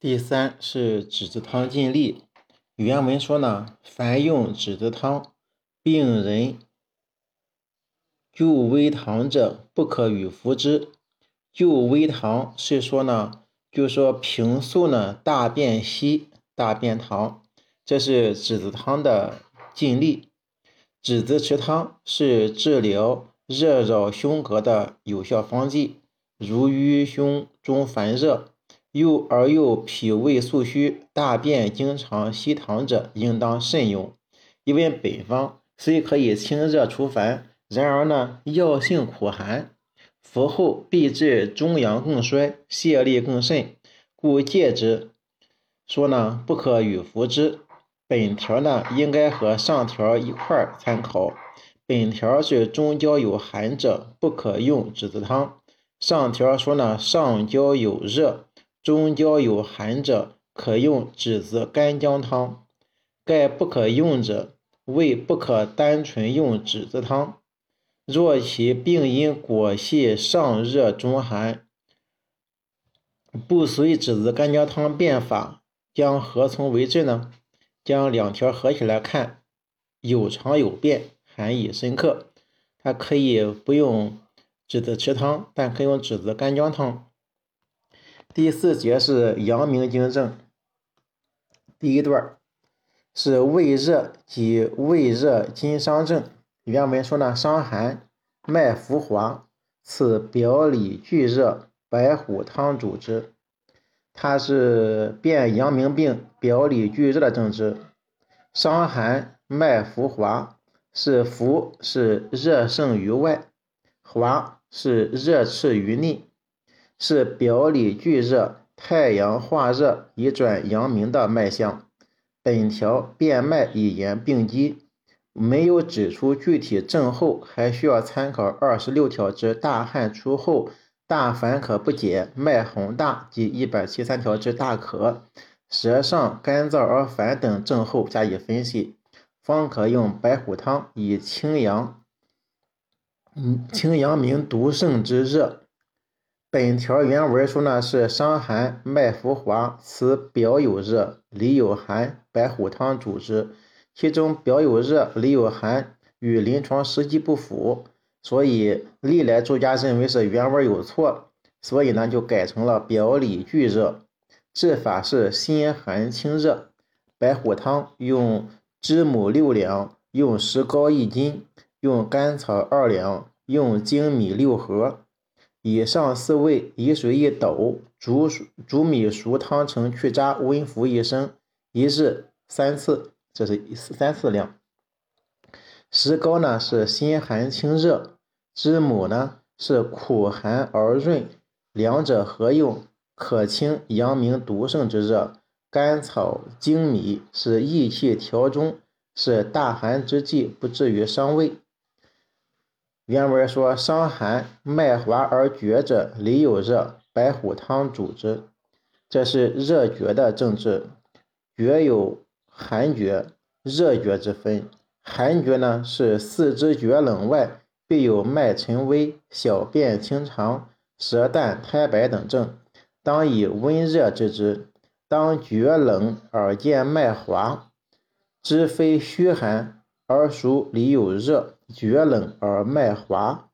第三是栀子汤尽利。原文说呢，凡用栀子汤，病人就微糖者，不可与服之。就微糖是说呢，就说平素呢大便稀，大便溏，这是栀子汤的尽利。栀子池汤是治疗热扰胸膈的有效方剂，如淤胸中烦热。又而又脾胃素虚，大便经常稀溏者，应当慎用。因为本方虽可以清热除烦，然而呢，药性苦寒，服后必致中阳更衰，泄力更甚，故戒之。说呢，不可与服之。本条呢，应该和上条一块儿参考。本条是中焦有寒者，不可用栀子汤。上条说呢，上焦有热。中焦有寒者，可用栀子干姜汤。盖不可用者，胃不可单纯用栀子汤。若其病因果系上热中寒，不随栀子干姜汤变法，将何从为治呢？将两条合起来看，有常有变，含义深刻。它可以不用栀子池汤，但可以用栀子干姜汤。第四节是阳明经证，第一段是胃热及胃热经伤症。原文说呢，伤寒，脉浮滑，此表里俱热，白虎汤主之。它是辨阳明病表里俱热的症治。伤寒，脉浮滑，是浮是热盛于外，滑是热炽于内。是表里俱热，太阳化热以转阳明的脉象。本条辨脉以言病机，没有指出具体症候，还需要参考二十六条之大汗出后大烦可不解，脉洪大及一百七三条之大渴、舌上干燥而烦等症候加以分析，方可用白虎汤以清阳，嗯，清阳明独盛之热。本条原文说呢是伤寒，脉浮滑，此表有热，里有寒，白虎汤主之。其中表有热，里有寒，与临床实际不符，所以历来作家认为是原文有错，所以呢就改成了表里俱热。治法是心寒清热，白虎汤用知母六两，用石膏一斤，用甘草二两，用粳米六合。以上四味，以水一斗，煮煮米熟汤成去渣，温服一升，一日三次，这是三次量。石膏呢是心寒清热，知母呢是苦寒而润，两者合用可清阳明独盛之热。甘草、粳米是益气调中，是大寒之际，不至于伤胃。原文说：“伤寒，脉滑而厥者，里有热，白虎汤主之。”这是热厥的症治。厥有寒厥、热厥之分。寒厥呢，是四肢厥冷外，必有脉沉微、小便清长、舌淡苔白等症，当以温热治之。当厥冷而见脉滑，知非虚寒，而属里有热。厥冷而脉滑，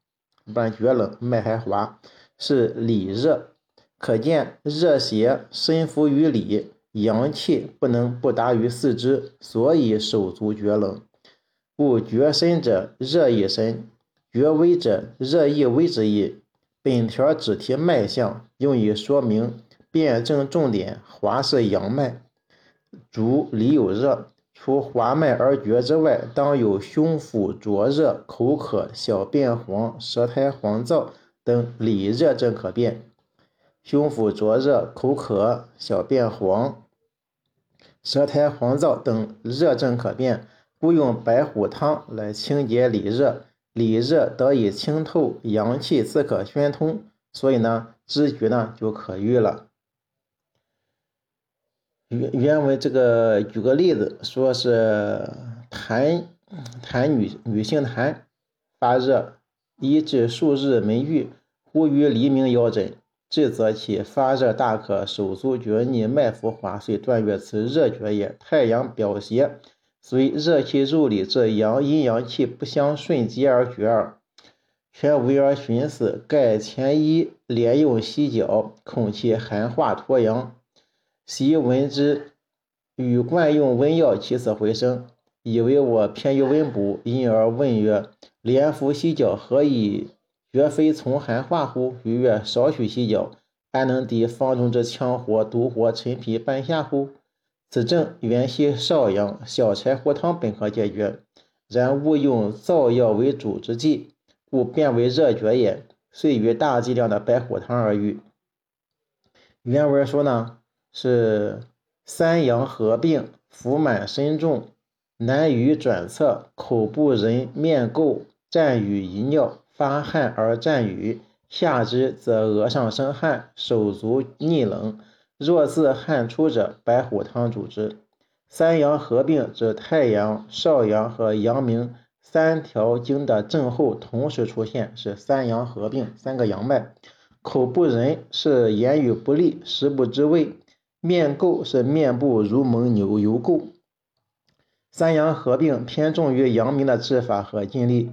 不然厥冷脉还滑，是里热，可见热邪深伏于里，阳气不能不达于四肢，所以手足厥冷。故厥深者热亦深，厥微者热亦微之意。本条只提脉象，用以说明辨证重点。滑是阳脉，足里有热。除滑脉而绝之外，当有胸腹灼热、口渴、小便黄、舌苔黄燥等里热症可辨。胸腹灼热、口渴、小便黄、舌苔黄燥等热症可辨，故用白虎汤来清洁里热，里热得以清透，阳气自可宣通，所以呢，知厥呢就可愈了。原原文这个举个例子，说是痰痰女女性痰发热，医治数日没愈，忽于黎明腰诊，治则其发热大可，手足厥逆，脉浮滑遂断月，此热厥也。太阳表邪，虽热气入里，这阳阴阳气不相顺接而绝耳。全为而寻思，盖前医连用犀角，恐其寒化脱阳。昔闻之，与惯用温药，起死回生，以为我偏于温补，因而问曰：连服犀角，何以绝非从寒化乎？余曰：少许犀角，安能敌方中之羌活、毒活、陈皮、半夏乎？此症原系少阳，小柴胡汤本可解决，然勿用燥药为主之剂，故变为热厥也。遂与大剂量的白虎汤而愈。原文说呢？是三阳合并，腹满身重，难于转侧，口不仁，面垢，战语遗尿，发汗而战语，下之则额上生汗，手足逆冷。若自汗出者，白虎汤主之。三阳合并指太阳、少阳和阳明三条经的症候同时出现，是三阳合并，三个阳脉。口不仁是言语不利，食不知味。面垢是面部如蒙牛油垢，三阳合并偏重于阳明的治法和尽力。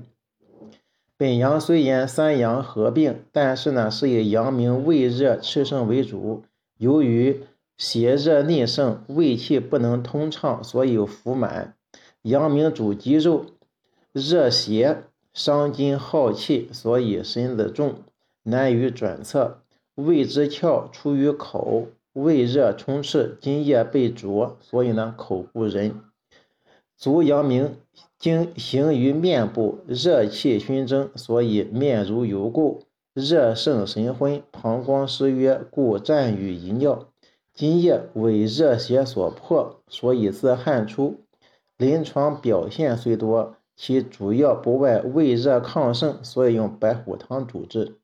本阳虽言三阳合并，但是呢是以阳明胃热炽盛为主，由于邪热内盛，胃气不能通畅，所以腹满。阳明主肌肉，热邪伤筋耗气，所以身子重，难于转侧。胃之窍出于口。胃热充斥，津液被灼，所以呢口不仁。足阳明经行于面部，热气熏蒸，所以面如油垢，热盛神昏，膀胱失约，故战语遗尿。津液为热邪所迫，所以自汗出。临床表现虽多，其主要不外胃热亢盛，所以用白虎汤主治。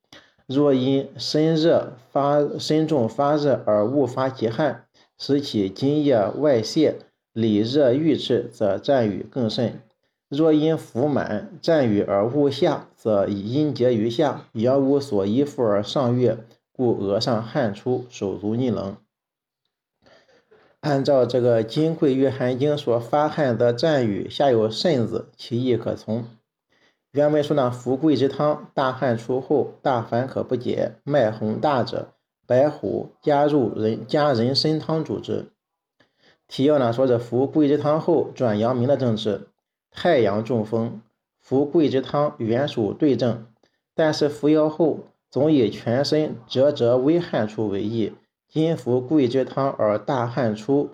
若因身热发身重发热而误发其汗，使其津液外泄，里热郁滞，则战语更甚；若因腹满战语而误下，则阴结于下，阳无所依附而上越，故额上汗出，手足逆冷。按照这个《金匮约寒经》所发汗则战语，下有肾字，其意可从。原文说呢，服桂枝汤，大汗出后，大烦渴不解，脉洪大者，白虎加入人加人参汤主之。提要呢，说是服桂枝汤后转阳明的症治。太阳中风，服桂枝汤原属对症，但是服药后总以全身折折微汗出为宜。今服桂枝汤而大汗出，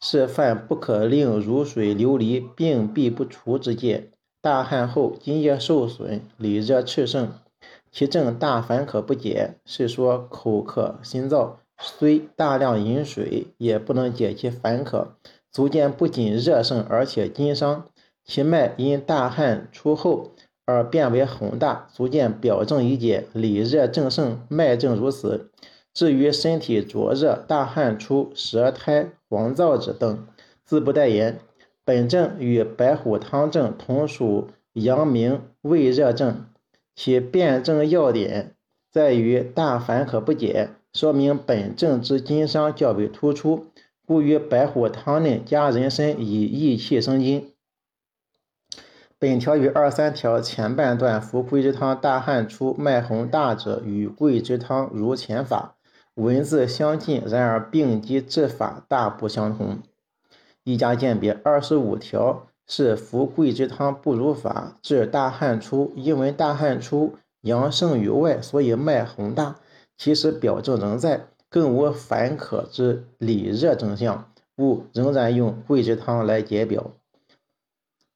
是犯不可令如水流离，病必不除之戒。大汗后津液受损，里热炽盛，其症大烦渴不解，是说口渴心燥，虽大量饮水也不能解其烦渴。足见不仅热盛，而且筋伤，其脉因大汗出后而变为洪大，足见表症已解，里热正盛，脉症如此。至于身体灼热、大汗出、舌苔黄燥者等，自不待言。本症与白虎汤症同属阳明胃热症，其辨证要点在于大烦渴不解，说明本症之筋伤较为突出，故于白虎汤内加人参以益气生津。本条与二三条前半段服桂枝汤大汗出、脉洪大者与桂枝汤如前法，文字相近，然而病机治法大不相同。一家鉴别，二十五条是服桂枝汤不如法，治大汗出。因为大汗出阳盛于外，所以脉洪大，其实表症仍在，更无烦渴之里热征象，故仍然用桂枝汤来解表。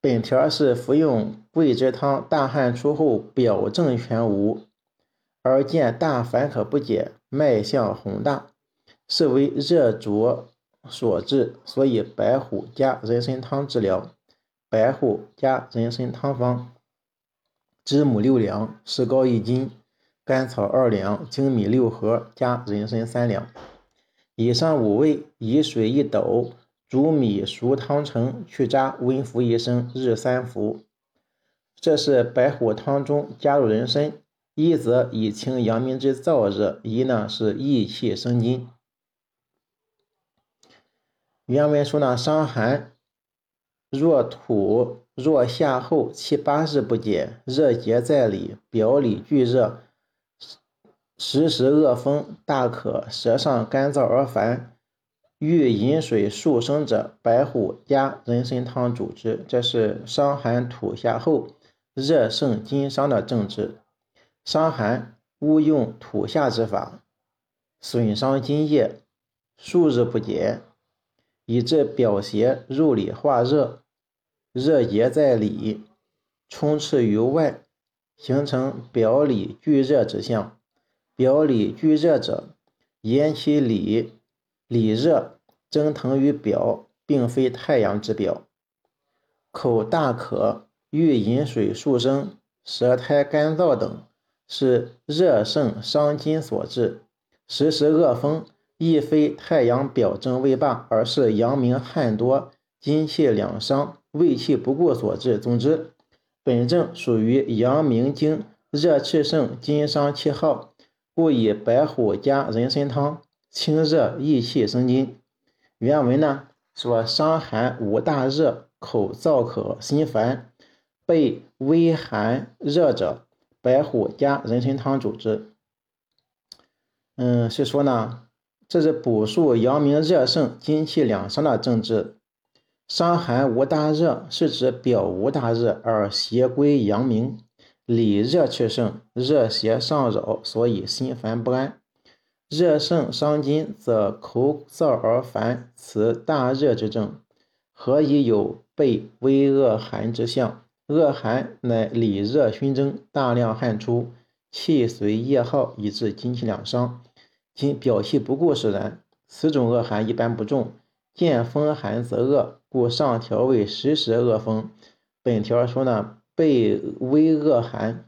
本条是服用桂枝汤大汗出后表症全无，而见大烦渴不解，脉象洪大，是为热灼。所致，所以白虎加人参汤治疗。白虎加人参汤方：知母六两，石膏一斤，甘草二两，粳米六合，加人参三两。以上五味，以水一斗，煮米熟汤成，去渣，温服一升，日三服。这是白虎汤中加入人参，一则以清阳明之燥热，一呢是益气生津。原文说呢，伤寒若土若下后七八日不解，热结在里，表里俱热，时时恶风，大可舌上干燥而烦。欲饮水速生者，白虎加人参汤主之。这是伤寒吐下后，热盛津伤的症治。伤寒勿用吐下之法，损伤津液，数日不解，以致表邪入里化热，热结在里，充斥于外，形成表里俱热之象。表里俱热者，言其里。里热蒸腾于表，并非太阳之表。口大渴，欲饮水数升，舌苔干燥等，是热盛伤津所致。时时恶风，亦非太阳表征未罢，而是阳明汗多，津气两伤，胃气不顾所致。总之，本症属于阳明经热气盛，津伤气耗，故以白虎加人参汤。清热益气生津。原文呢说伤寒无大热，口燥渴，心烦，被微寒热者，白虎加人参汤主之。嗯，是说呢，这是补述阳明热盛，金气两伤的症治。伤寒无大热，是指表无大热，而邪归阳明，里热气盛，热邪上扰，所以心烦不安。热盛伤津，则口燥而烦，此大热之症。何以有被微恶寒之象？恶寒乃里热熏蒸，大量汗出，气随液耗，以致精气两伤，今表气不顾使然。此种恶寒一般不重，见风寒则恶，故上条为时时恶风。本条说呢，被微恶寒。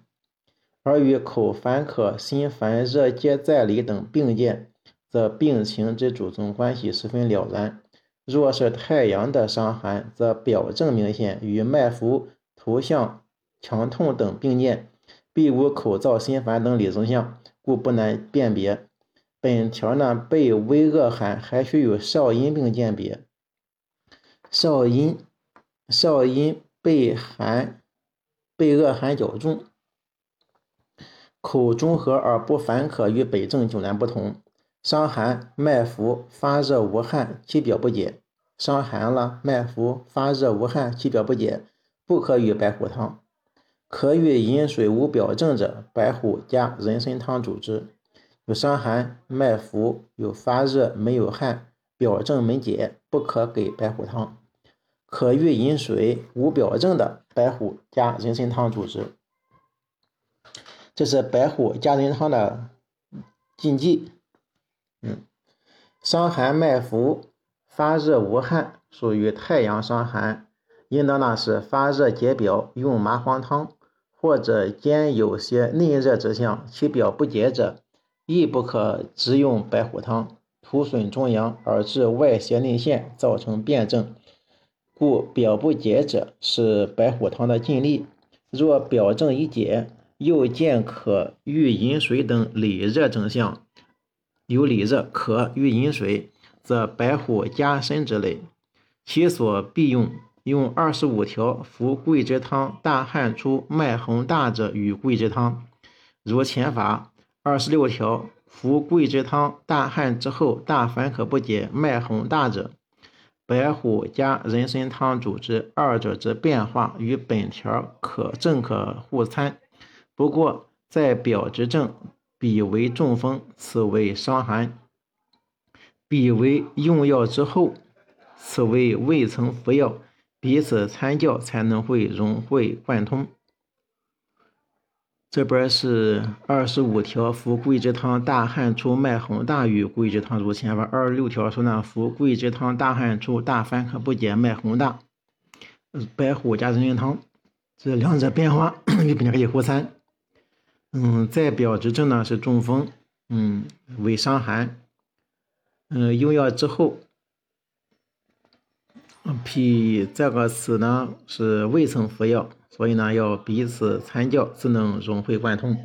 而与口烦渴、心烦、热结在里等并见，则病情之主从关系十分了然。若是太阳的伤寒，则表证明显，与脉浮、头项强痛等并见，必无口燥、心烦等里征象，故不难辨别。本条呢，被微恶寒，还需有少阴病鉴别。少阴，少阴被寒，被恶寒较重。口中和而不烦渴，与北症迥然不同。伤寒脉浮发热无汗，其表不解。伤寒了，脉浮发热无汗，其表不解，不可与白虎汤。可与饮水无表症者，白虎加人参汤主之。有伤寒脉浮有发热没有汗，表症没解，不可给白虎汤。可欲饮水无表症的，白虎加人参汤主之。这是白虎加人参汤的禁忌。嗯，伤寒脉浮发热无汗，属于太阳伤寒，应当呢是发热解表，用麻黄汤，或者兼有些内热之象，其表不解者，亦不可直用白虎汤，徒损中阳而致外邪内陷，造成辩证。故表不解者是白虎汤的禁例。若表证已解，又见可欲饮水等里热征象，有里热可欲饮水，则白虎加参之类。其所必用，用二十五条服桂枝汤，大汗出，脉洪大者与桂枝汤。如前法，二十六条服桂枝汤，大汗之后大烦渴不解，脉洪大者，白虎加人参汤主之。二者之变化与本条可正可互参。不过，在表之症，彼为中风，此为伤寒；彼为用药之后，此为未曾服药，彼此参教才能会融会贯通。这边是二十五条服桂枝汤，大汗出，脉洪大与桂枝汤如前边二十六条说呢，服桂枝汤，大汗出，大烦渴不解，脉洪大，白虎加人参汤，这两者变化与本可以互参。嗯，在表之症呢是中风，嗯，为伤寒，嗯，用药之后，脾这个词呢是未曾服药，所以呢要彼此参教，才能融会贯通。